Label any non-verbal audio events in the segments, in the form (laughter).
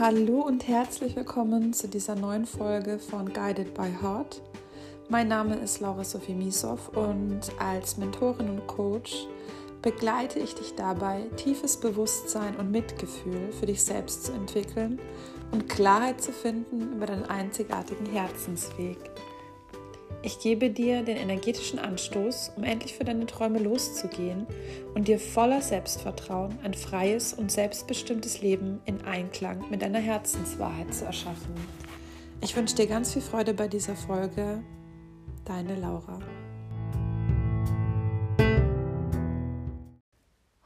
Hallo und herzlich willkommen zu dieser neuen Folge von Guided by Heart. Mein Name ist Laura Sophie Misow und als Mentorin und Coach begleite ich dich dabei, tiefes Bewusstsein und Mitgefühl für dich selbst zu entwickeln und Klarheit zu finden über deinen einzigartigen Herzensweg. Ich gebe dir den energetischen Anstoß, um endlich für deine Träume loszugehen und dir voller Selbstvertrauen ein freies und selbstbestimmtes Leben in Einklang mit deiner Herzenswahrheit zu erschaffen. Ich wünsche dir ganz viel Freude bei dieser Folge. Deine Laura.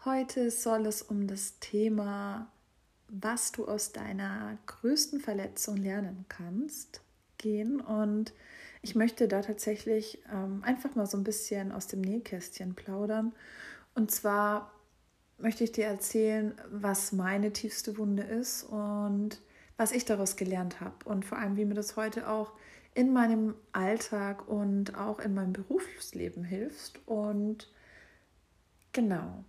Heute soll es um das Thema, was du aus deiner größten Verletzung lernen kannst, gehen und ich möchte da tatsächlich ähm, einfach mal so ein bisschen aus dem Nähkästchen plaudern. Und zwar möchte ich dir erzählen, was meine tiefste Wunde ist und was ich daraus gelernt habe und vor allem, wie mir das heute auch in meinem Alltag und auch in meinem Berufsleben hilft. Und genau,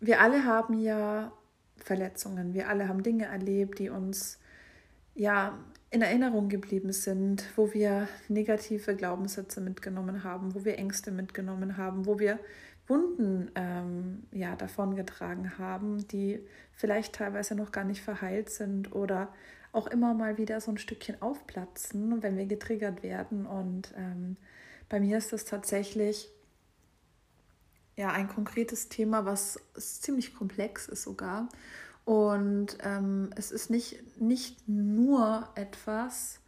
wir alle haben ja Verletzungen, wir alle haben Dinge erlebt, die uns ja in Erinnerung geblieben sind, wo wir negative Glaubenssätze mitgenommen haben, wo wir Ängste mitgenommen haben, wo wir Wunden ähm, ja, davongetragen haben, die vielleicht teilweise noch gar nicht verheilt sind oder auch immer mal wieder so ein Stückchen aufplatzen, wenn wir getriggert werden. Und ähm, bei mir ist das tatsächlich ja ein konkretes Thema, was ziemlich komplex ist sogar und ähm, es ist nicht, nicht nur etwas,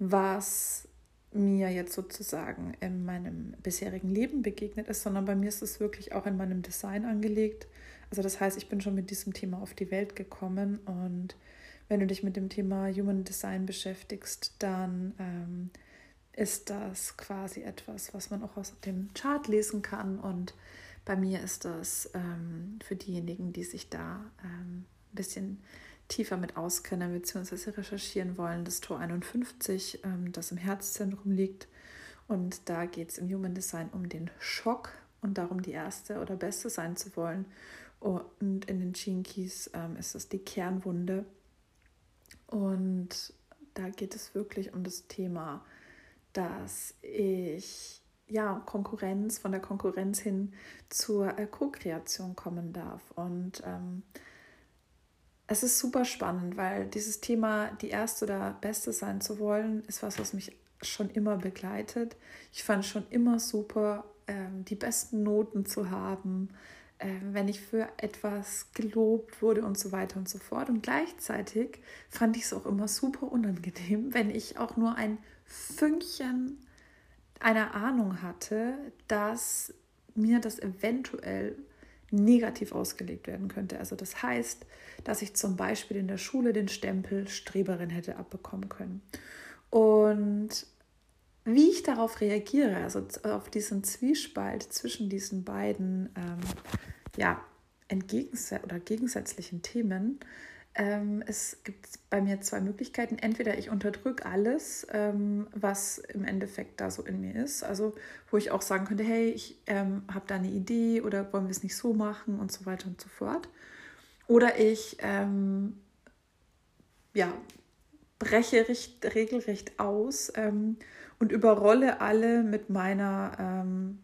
was mir jetzt sozusagen in meinem bisherigen Leben begegnet ist, sondern bei mir ist es wirklich auch in meinem Design angelegt. Also das heißt, ich bin schon mit diesem Thema auf die Welt gekommen und wenn du dich mit dem Thema Human Design beschäftigst, dann ähm, ist das quasi etwas, was man auch aus dem Chart lesen kann und bei mir ist das ähm, für diejenigen, die sich da ähm, bisschen tiefer mit auskennen bzw. recherchieren wollen, das Tor 51, ähm, das im Herzzentrum liegt. Und da geht es im Human Design um den Schock und darum, die erste oder beste sein zu wollen. Und in den Keys ähm, ist es die Kernwunde. Und da geht es wirklich um das Thema, dass ich ja Konkurrenz, von der Konkurrenz hin zur äh, Co-Kreation kommen darf. Und ähm, es ist super spannend, weil dieses Thema, die erste oder beste sein zu wollen, ist was, was mich schon immer begleitet. Ich fand schon immer super, ähm, die besten Noten zu haben, ähm, wenn ich für etwas gelobt wurde und so weiter und so fort. Und gleichzeitig fand ich es auch immer super unangenehm, (laughs) wenn ich auch nur ein Fünkchen einer Ahnung hatte, dass mir das eventuell negativ ausgelegt werden könnte. Also das heißt, dass ich zum Beispiel in der Schule den Stempel Streberin hätte abbekommen können. Und wie ich darauf reagiere, also auf diesen Zwiespalt zwischen diesen beiden ähm, ja, entgegense oder gegensätzlichen Themen, ähm, es gibt bei mir zwei Möglichkeiten. Entweder ich unterdrücke alles, ähm, was im Endeffekt da so in mir ist. Also wo ich auch sagen könnte, hey, ich ähm, habe da eine Idee oder wollen wir es nicht so machen und so weiter und so fort. Oder ich ähm, ja, breche recht, regelrecht aus ähm, und überrolle alle mit meiner, ähm,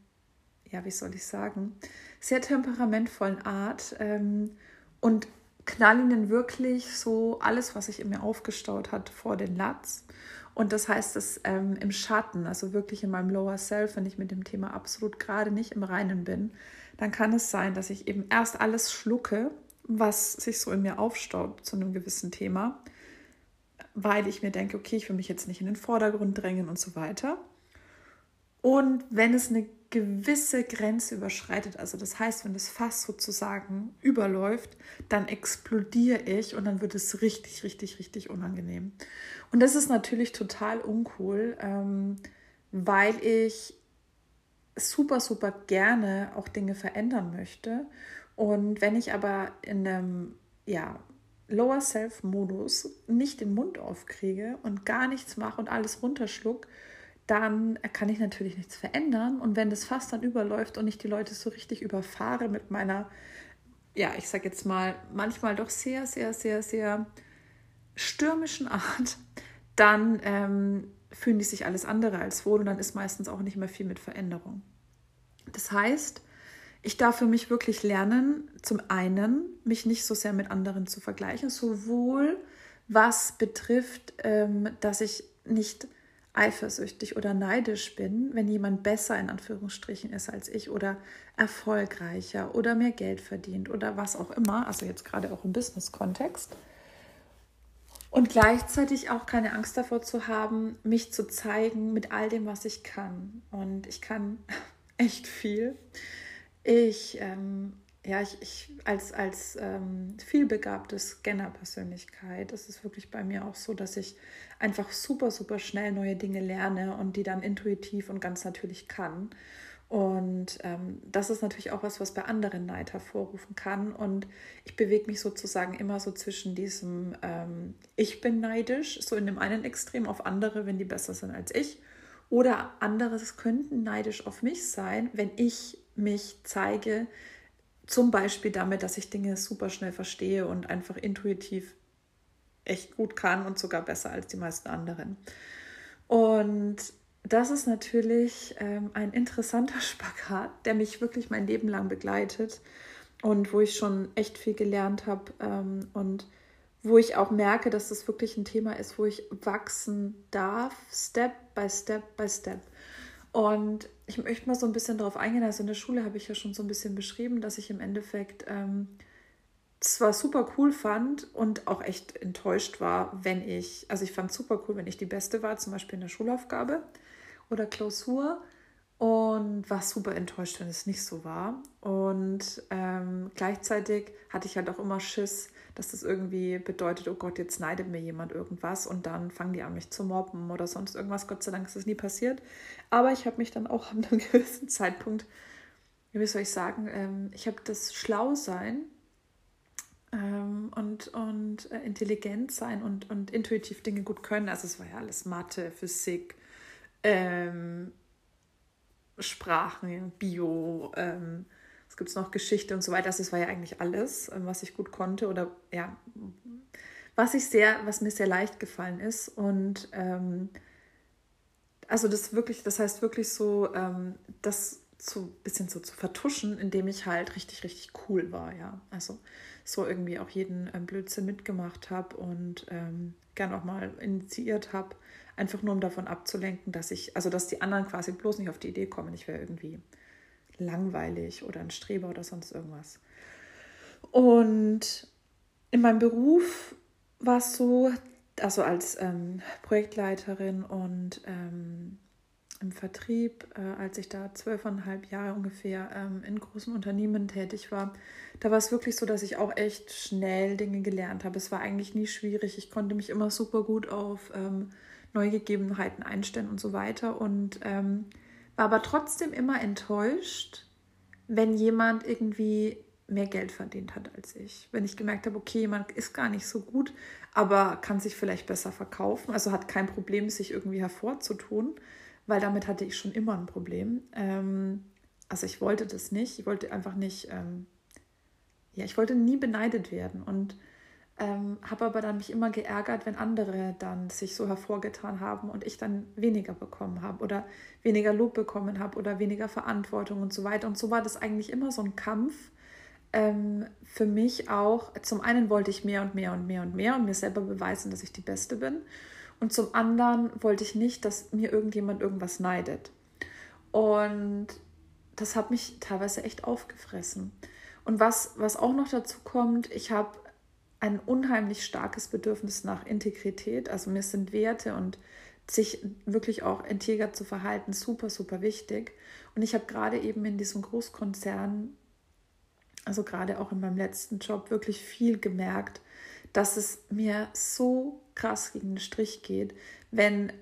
ja, wie soll ich sagen, sehr temperamentvollen Art und knall ihnen wirklich so alles, was sich in mir aufgestaut hat, vor den Latz. Und das heißt, dass ähm, im Schatten, also wirklich in meinem Lower Self, wenn ich mit dem Thema absolut gerade nicht im Reinen bin, dann kann es sein, dass ich eben erst alles schlucke, was sich so in mir aufstaut zu einem gewissen Thema, weil ich mir denke, okay, ich will mich jetzt nicht in den Vordergrund drängen und so weiter. Und wenn es eine gewisse Grenze überschreitet, also das heißt, wenn das Fass sozusagen überläuft, dann explodiere ich und dann wird es richtig, richtig, richtig unangenehm. Und das ist natürlich total uncool, ähm, weil ich super, super gerne auch Dinge verändern möchte. Und wenn ich aber in einem ja, Lower Self-Modus nicht den Mund aufkriege und gar nichts mache und alles runterschluck, dann kann ich natürlich nichts verändern. Und wenn das Fass dann überläuft und ich die Leute so richtig überfahre mit meiner, ja, ich sag jetzt mal, manchmal doch sehr, sehr, sehr, sehr stürmischen Art, dann ähm, fühlen die sich alles andere als wohl und dann ist meistens auch nicht mehr viel mit Veränderung. Das heißt, ich darf für mich wirklich lernen, zum einen, mich nicht so sehr mit anderen zu vergleichen, sowohl was betrifft, ähm, dass ich nicht eifersüchtig oder neidisch bin, wenn jemand besser in Anführungsstrichen ist als ich oder erfolgreicher oder mehr Geld verdient oder was auch immer, also jetzt gerade auch im Business-Kontext. Und gleichzeitig auch keine Angst davor zu haben, mich zu zeigen mit all dem, was ich kann. Und ich kann (laughs) echt viel. Ich, ähm, ja, ich, ich als, als ähm, vielbegabte Scanner-Persönlichkeit ist es wirklich bei mir auch so, dass ich einfach super, super schnell neue Dinge lerne und die dann intuitiv und ganz natürlich kann. Und ähm, das ist natürlich auch was, was bei anderen Neid hervorrufen kann. Und ich bewege mich sozusagen immer so zwischen diesem, ähm, ich bin neidisch, so in dem einen Extrem auf andere, wenn die besser sind als ich. Oder anderes könnten neidisch auf mich sein, wenn ich mich zeige, zum Beispiel damit, dass ich Dinge super schnell verstehe und einfach intuitiv echt gut kann und sogar besser als die meisten anderen. Und das ist natürlich ähm, ein interessanter (laughs) Spagat, der mich wirklich mein Leben lang begleitet und wo ich schon echt viel gelernt habe ähm, und wo ich auch merke, dass das wirklich ein Thema ist, wo ich wachsen darf, Step by Step by Step. Und ich möchte mal so ein bisschen darauf eingehen. Also in der Schule habe ich ja schon so ein bisschen beschrieben, dass ich im Endeffekt ähm, zwar super cool fand und auch echt enttäuscht war, wenn ich, also ich fand super cool, wenn ich die Beste war, zum Beispiel in der Schulaufgabe oder Klausur und war super enttäuscht, wenn es nicht so war. Und ähm, gleichzeitig hatte ich halt auch immer Schiss, dass das irgendwie bedeutet, oh Gott, jetzt neidet mir jemand irgendwas und dann fangen die an, mich zu mobben oder sonst irgendwas. Gott sei Dank ist das nie passiert. Aber ich habe mich dann auch an einem (laughs) gewissen Zeitpunkt, wie soll ich sagen, ähm, ich habe das Schlausein ähm, und, und äh, intelligent sein und, und intuitiv Dinge gut können. Also es war ja alles Mathe, Physik, ähm, Sprachen, Bio, ähm, was gibt es noch, Geschichte und so weiter. Also es war ja eigentlich alles, ähm, was ich gut konnte oder ja, was ich sehr, was mir sehr leicht gefallen ist. Und ähm, also das wirklich, das heißt wirklich so, ähm, das so ein bisschen so zu vertuschen, indem ich halt richtig, richtig cool war, ja. Also so irgendwie auch jeden ähm, Blödsinn mitgemacht habe und ähm, gern auch mal initiiert habe, einfach nur um davon abzulenken, dass ich, also dass die anderen quasi bloß nicht auf die Idee kommen, ich wäre irgendwie langweilig oder ein Streber oder sonst irgendwas. Und in meinem Beruf war es so, also als ähm, Projektleiterin und ähm, im Vertrieb, äh, als ich da zwölfeinhalb Jahre ungefähr ähm, in großen Unternehmen tätig war, da war es wirklich so, dass ich auch echt schnell Dinge gelernt habe. Es war eigentlich nie schwierig. Ich konnte mich immer super gut auf ähm, neue Gegebenheiten einstellen und so weiter und ähm, war aber trotzdem immer enttäuscht, wenn jemand irgendwie mehr Geld verdient hat als ich. Wenn ich gemerkt habe, okay, jemand ist gar nicht so gut, aber kann sich vielleicht besser verkaufen, also hat kein Problem, sich irgendwie hervorzutun weil damit hatte ich schon immer ein Problem. Ähm, also ich wollte das nicht. Ich wollte einfach nicht, ähm, ja, ich wollte nie beneidet werden und ähm, habe aber dann mich immer geärgert, wenn andere dann sich so hervorgetan haben und ich dann weniger bekommen habe oder weniger Lob bekommen habe oder weniger Verantwortung und so weiter. Und so war das eigentlich immer so ein Kampf. Ähm, für mich auch, zum einen wollte ich mehr und mehr und mehr und mehr und mir selber beweisen, dass ich die Beste bin. Und zum anderen wollte ich nicht, dass mir irgendjemand irgendwas neidet. Und das hat mich teilweise echt aufgefressen. Und was, was auch noch dazu kommt, ich habe ein unheimlich starkes Bedürfnis nach Integrität. Also mir sind Werte und sich wirklich auch integer zu verhalten super, super wichtig. Und ich habe gerade eben in diesem Großkonzern, also gerade auch in meinem letzten Job, wirklich viel gemerkt, dass es mir so krass gegen den Strich geht, wenn,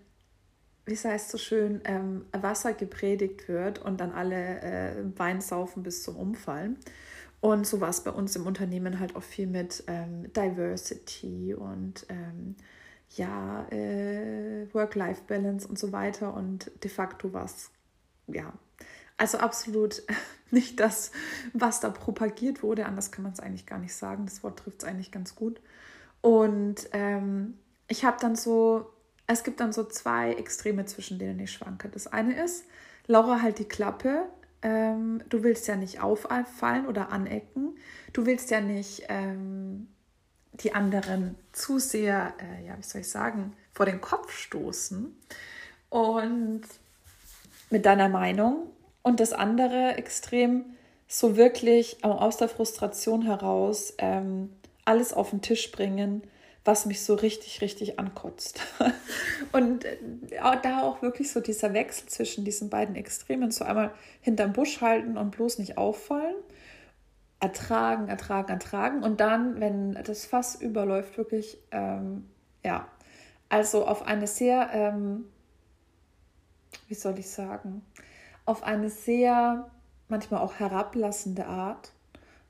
wie es heißt so schön, ähm, Wasser gepredigt wird und dann alle äh, Wein saufen bis zum Umfallen. Und so war es bei uns im Unternehmen halt auch viel mit ähm, Diversity und ähm, ja, äh, Work-Life-Balance und so weiter. Und de facto war es, ja, also absolut (laughs) nicht das, was da propagiert wurde. Anders kann man es eigentlich gar nicht sagen. Das Wort trifft es eigentlich ganz gut. Und ähm, ich habe dann so, es gibt dann so zwei Extreme, zwischen denen ich schwanke. Das eine ist, Laura halt die Klappe. Ähm, du willst ja nicht auffallen oder anecken. Du willst ja nicht ähm, die anderen zu sehr, äh, ja, wie soll ich sagen, vor den Kopf stoßen. Und mit deiner Meinung. Und das andere Extrem, so wirklich aus der Frustration heraus ähm, alles auf den Tisch bringen, was mich so richtig, richtig ankotzt. (laughs) Und äh, da auch wirklich so dieser Wechsel zwischen diesen beiden Extremen, so einmal hinterm Busch halten und bloß nicht auffallen, ertragen, ertragen, ertragen und dann, wenn das Fass überläuft, wirklich, ähm, ja, also auf eine sehr, ähm, wie soll ich sagen, auf eine sehr, manchmal auch herablassende Art,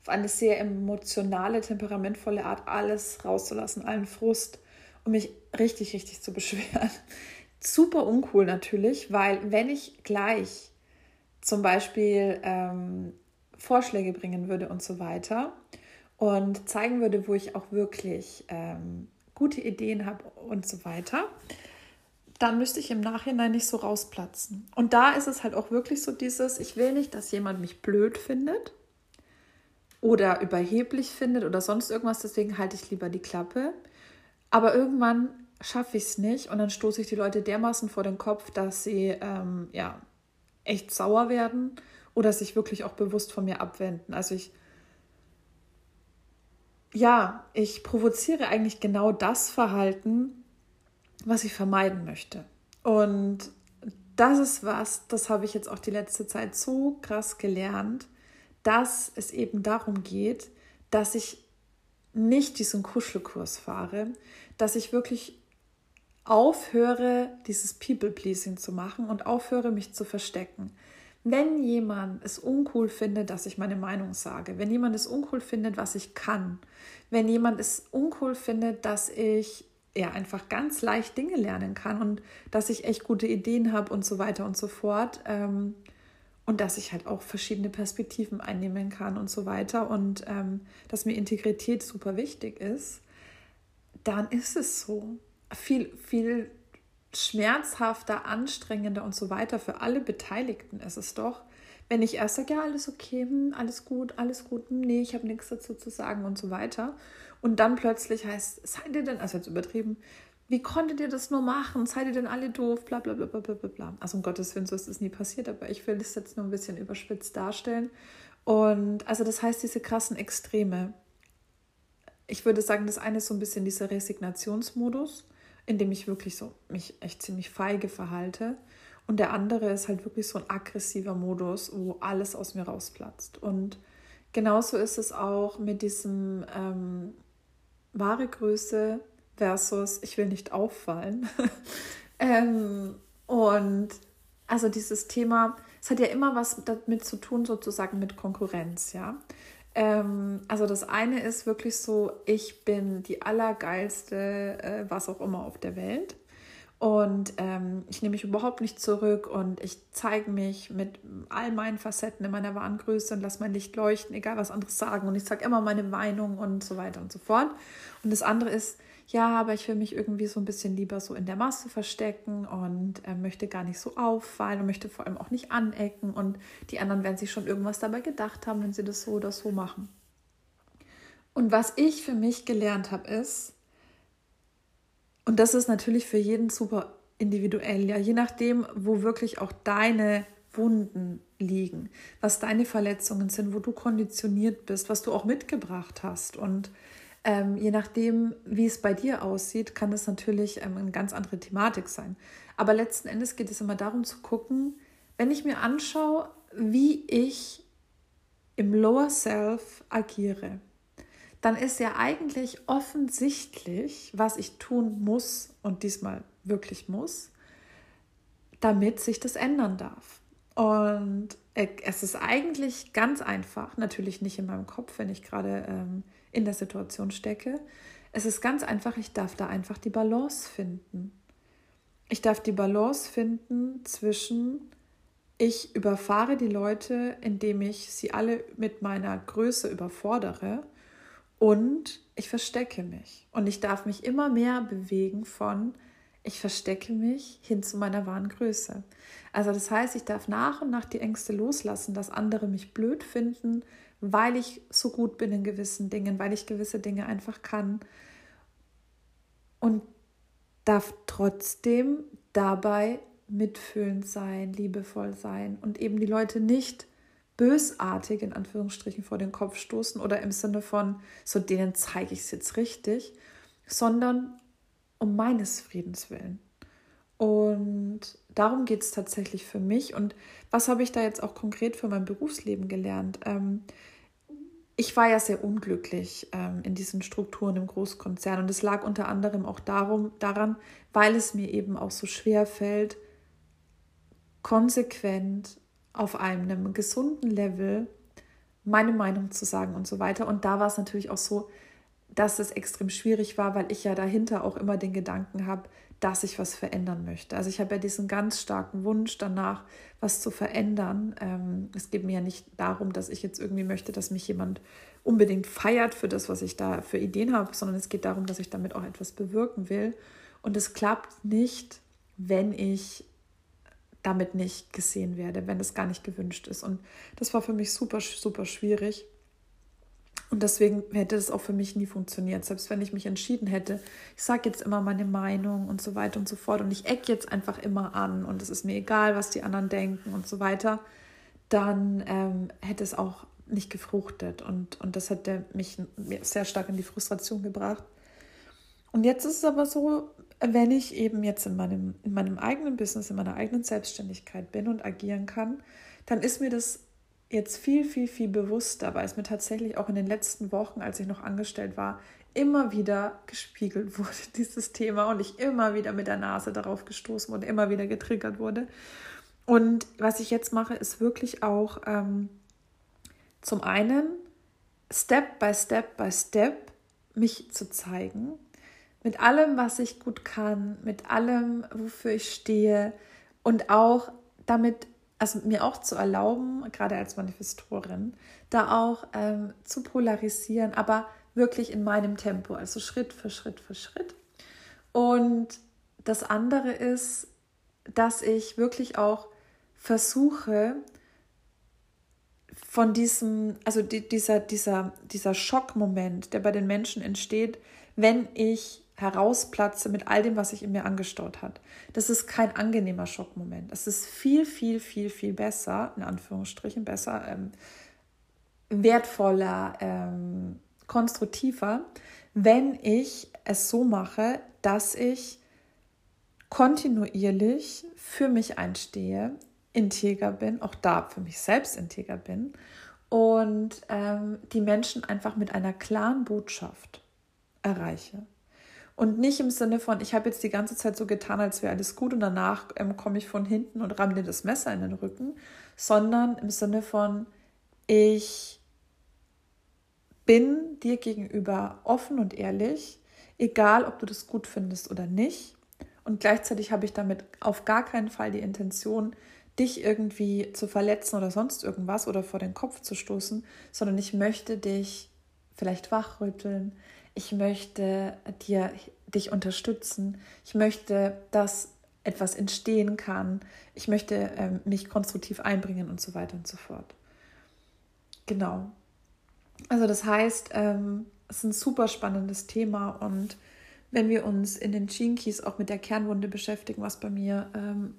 auf eine sehr emotionale, temperamentvolle Art alles rauszulassen, allen Frust und mich richtig, richtig zu beschweren. (laughs) Super uncool natürlich, weil wenn ich gleich zum Beispiel ähm, Vorschläge bringen würde und so weiter und zeigen würde, wo ich auch wirklich ähm, gute Ideen habe und so weiter, dann müsste ich im Nachhinein nicht so rausplatzen. Und da ist es halt auch wirklich so dieses, ich will nicht, dass jemand mich blöd findet oder überheblich findet oder sonst irgendwas, deswegen halte ich lieber die Klappe. Aber irgendwann schaffe ich es nicht und dann stoße ich die Leute dermaßen vor den Kopf, dass sie ähm, ja echt sauer werden oder sich wirklich auch bewusst von mir abwenden. Also ich ja, ich provoziere eigentlich genau das Verhalten, was ich vermeiden möchte. Und das ist was, das habe ich jetzt auch die letzte Zeit so krass gelernt, dass es eben darum geht, dass ich nicht diesen Kuschelkurs fahre, dass ich wirklich aufhöre, dieses People-Pleasing zu machen und aufhöre, mich zu verstecken. Wenn jemand es uncool findet, dass ich meine Meinung sage, wenn jemand es uncool findet, was ich kann, wenn jemand es uncool findet, dass ich ja einfach ganz leicht Dinge lernen kann und dass ich echt gute Ideen habe und so weiter und so fort. Ähm, und dass ich halt auch verschiedene Perspektiven einnehmen kann und so weiter und ähm, dass mir Integrität super wichtig ist, dann ist es so. Viel, viel schmerzhafter, anstrengender und so weiter für alle Beteiligten ist es doch, wenn ich erst sage, ja, alles okay, hm, alles gut, alles gut, hm, nee, ich habe nichts dazu zu sagen und so weiter. Und dann plötzlich heißt, seid ihr denn, also jetzt übertrieben, wie konntet ihr das nur machen? Seid ihr denn alle doof? Bla bla bla bla bla bla. Also um Gottes Willen, so ist es nie passiert, aber ich will das jetzt nur ein bisschen überspitzt darstellen. Und also das heißt, diese krassen Extreme. Ich würde sagen, das eine ist so ein bisschen dieser Resignationsmodus, in dem ich wirklich so mich echt ziemlich feige verhalte. Und der andere ist halt wirklich so ein aggressiver Modus, wo alles aus mir rausplatzt. Und genauso ist es auch mit diesem ähm, wahre Größe versus ich will nicht auffallen. (laughs) ähm, und also dieses Thema, es hat ja immer was damit zu tun, sozusagen mit Konkurrenz, ja. Ähm, also das eine ist wirklich so, ich bin die allergeilste, äh, was auch immer auf der Welt. Und ähm, ich nehme mich überhaupt nicht zurück und ich zeige mich mit all meinen Facetten in meiner wahren Größe und lasse mein Licht leuchten, egal was andere sagen. Und ich sage immer meine Meinung und so weiter und so fort. Und das andere ist, ja, aber ich will mich irgendwie so ein bisschen lieber so in der Masse verstecken und äh, möchte gar nicht so auffallen und möchte vor allem auch nicht anecken. Und die anderen werden sich schon irgendwas dabei gedacht haben, wenn sie das so oder so machen. Und was ich für mich gelernt habe, ist, und das ist natürlich für jeden super individuell, ja, je nachdem, wo wirklich auch deine Wunden liegen, was deine Verletzungen sind, wo du konditioniert bist, was du auch mitgebracht hast. Und ähm, je nachdem, wie es bei dir aussieht, kann das natürlich ähm, eine ganz andere Thematik sein. Aber letzten Endes geht es immer darum zu gucken, wenn ich mir anschaue, wie ich im Lower Self agiere, dann ist ja eigentlich offensichtlich, was ich tun muss und diesmal wirklich muss, damit sich das ändern darf. Und es ist eigentlich ganz einfach, natürlich nicht in meinem Kopf, wenn ich gerade ähm, in der Situation stecke. Es ist ganz einfach, ich darf da einfach die Balance finden. Ich darf die Balance finden zwischen, ich überfahre die Leute, indem ich sie alle mit meiner Größe überfordere Und ich verstecke mich. Und ich darf mich immer mehr bewegen von, ich verstecke mich hin zu meiner wahren Größe. Also das heißt, ich darf nach und nach die Ängste loslassen, dass andere mich blöd finden, weil ich so gut bin in gewissen Dingen, weil ich gewisse Dinge einfach kann. Und darf trotzdem dabei mitfühlend sein, liebevoll sein und eben die Leute nicht bösartig in Anführungsstrichen vor den Kopf stoßen oder im Sinne von, so denen zeige ich es jetzt richtig, sondern um meines Friedens willen. Und darum geht es tatsächlich für mich. Und was habe ich da jetzt auch konkret für mein Berufsleben gelernt? Ähm, ich war ja sehr unglücklich ähm, in diesen Strukturen im Großkonzern. Und es lag unter anderem auch darum, daran, weil es mir eben auch so schwer fällt, konsequent auf einem gesunden Level meine Meinung zu sagen und so weiter. Und da war es natürlich auch so, dass es extrem schwierig war, weil ich ja dahinter auch immer den Gedanken habe, dass ich was verändern möchte. Also ich habe ja diesen ganz starken Wunsch danach, was zu verändern. Ähm, es geht mir ja nicht darum, dass ich jetzt irgendwie möchte, dass mich jemand unbedingt feiert für das, was ich da für Ideen habe, sondern es geht darum, dass ich damit auch etwas bewirken will. Und es klappt nicht, wenn ich damit nicht gesehen werde, wenn es gar nicht gewünscht ist. Und das war für mich super, super schwierig. Und deswegen hätte es auch für mich nie funktioniert, selbst wenn ich mich entschieden hätte, ich sage jetzt immer meine Meinung und so weiter und so fort. Und ich ecke jetzt einfach immer an und es ist mir egal, was die anderen denken und so weiter, dann ähm, hätte es auch nicht gefruchtet und, und das hätte mich sehr stark in die Frustration gebracht. Und jetzt ist es aber so, wenn ich eben jetzt in meinem, in meinem eigenen Business, in meiner eigenen Selbstständigkeit bin und agieren kann, dann ist mir das jetzt viel, viel, viel bewusster, weil es mir tatsächlich auch in den letzten Wochen, als ich noch angestellt war, immer wieder gespiegelt (laughs) wurde, dieses Thema, und ich immer wieder mit der Nase darauf gestoßen und immer wieder getriggert wurde. Und was ich jetzt mache, ist wirklich auch ähm, zum einen Step by Step by Step mich zu zeigen, mit allem, was ich gut kann, mit allem, wofür ich stehe und auch damit also mir auch zu erlauben, gerade als Manifestorin, da auch ähm, zu polarisieren, aber wirklich in meinem Tempo, also Schritt für Schritt für Schritt. Und das andere ist, dass ich wirklich auch versuche, von diesem, also die, dieser, dieser, dieser Schockmoment, der bei den Menschen entsteht, wenn ich herausplatze mit all dem, was sich in mir angestaut hat. Das ist kein angenehmer Schockmoment. Es ist viel, viel, viel, viel besser, in Anführungsstrichen besser, ähm, wertvoller, ähm, konstruktiver, wenn ich es so mache, dass ich kontinuierlich für mich einstehe, integer bin, auch da für mich selbst integer bin und ähm, die Menschen einfach mit einer klaren Botschaft erreiche. Und nicht im Sinne von, ich habe jetzt die ganze Zeit so getan, als wäre alles gut und danach ähm, komme ich von hinten und ramme dir das Messer in den Rücken, sondern im Sinne von, ich bin dir gegenüber offen und ehrlich, egal ob du das gut findest oder nicht. Und gleichzeitig habe ich damit auf gar keinen Fall die Intention, dich irgendwie zu verletzen oder sonst irgendwas oder vor den Kopf zu stoßen, sondern ich möchte dich vielleicht wachrütteln, ich möchte dir, dich unterstützen, ich möchte, dass etwas entstehen kann, ich möchte ähm, mich konstruktiv einbringen und so weiter und so fort. Genau. Also das heißt, ähm, es ist ein super spannendes Thema und wenn wir uns in den Keys auch mit der Kernwunde beschäftigen, was bei mir ähm,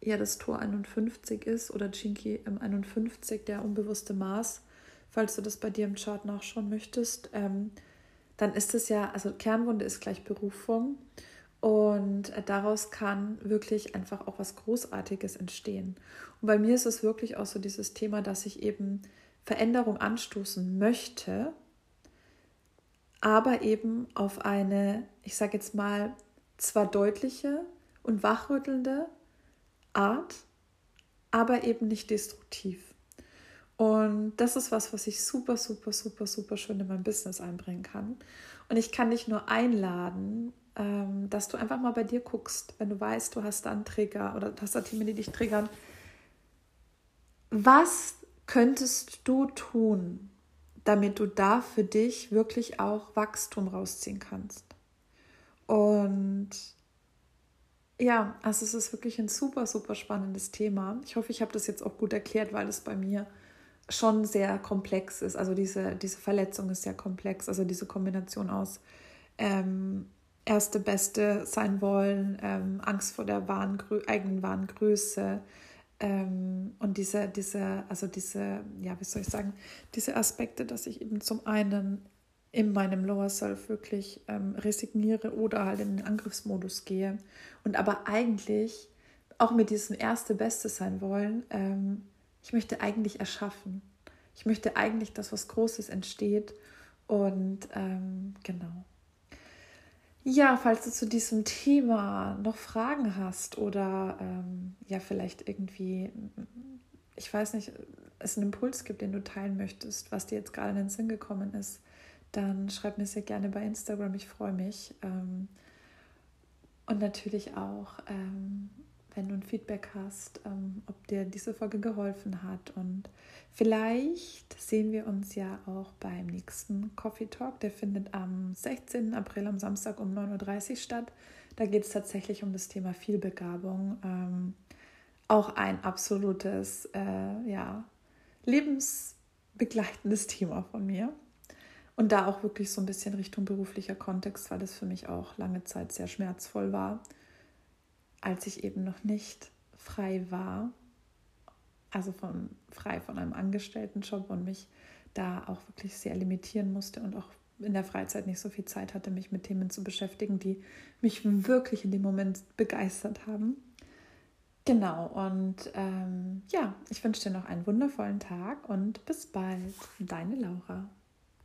ja das Tor 51 ist oder Gene Key 51, der unbewusste Maß, falls du das bei dir im Chart nachschauen möchtest, ähm, dann ist es ja, also Kernwunde ist gleich Berufung und daraus kann wirklich einfach auch was Großartiges entstehen. Und bei mir ist es wirklich auch so dieses Thema, dass ich eben Veränderung anstoßen möchte, aber eben auf eine, ich sage jetzt mal, zwar deutliche und wachrüttelnde Art, aber eben nicht destruktiv. Und das ist was, was ich super, super, super, super schön in mein Business einbringen kann. Und ich kann dich nur einladen, ähm, dass du einfach mal bei dir guckst, wenn du weißt, du hast da einen Trigger oder du hast da Themen, die dich triggern. Was könntest du tun, damit du da für dich wirklich auch Wachstum rausziehen kannst. Und ja, also es ist wirklich ein super, super spannendes Thema. Ich hoffe, ich habe das jetzt auch gut erklärt, weil es bei mir schon sehr komplex ist. Also diese, diese Verletzung ist sehr komplex. Also diese Kombination aus ähm, erste Beste sein wollen, ähm, Angst vor der wahren, eigenen wahren Größe ähm, und diese, diese, also diese, ja, wie soll ich sagen, diese Aspekte, dass ich eben zum einen in meinem Lower Self wirklich ähm, resigniere oder halt in den Angriffsmodus gehe und aber eigentlich auch mit diesem erste Beste sein wollen, ähm, ich möchte eigentlich erschaffen. Ich möchte eigentlich, dass was Großes entsteht und ähm, genau. Ja, falls du zu diesem Thema noch Fragen hast oder ähm, ja, vielleicht irgendwie, ich weiß nicht, es einen Impuls gibt, den du teilen möchtest, was dir jetzt gerade in den Sinn gekommen ist, dann schreib mir sehr gerne bei Instagram. Ich freue mich. Ähm, und natürlich auch, ähm, wenn du ein Feedback hast, ähm, ob dir diese Folge geholfen hat. Und vielleicht sehen wir uns ja auch beim nächsten Coffee Talk. Der findet am 16. April am Samstag um 9.30 Uhr statt. Da geht es tatsächlich um das Thema Vielbegabung. Ähm, auch ein absolutes, äh, ja, lebensbegleitendes Thema von mir. Und da auch wirklich so ein bisschen Richtung beruflicher Kontext, weil das für mich auch lange Zeit sehr schmerzvoll war, als ich eben noch nicht frei war, also von, frei von einem Angestelltenjob und mich da auch wirklich sehr limitieren musste und auch in der Freizeit nicht so viel Zeit hatte, mich mit Themen zu beschäftigen, die mich wirklich in dem Moment begeistert haben. Genau, und ähm, ja, ich wünsche dir noch einen wundervollen Tag und bis bald. Deine Laura.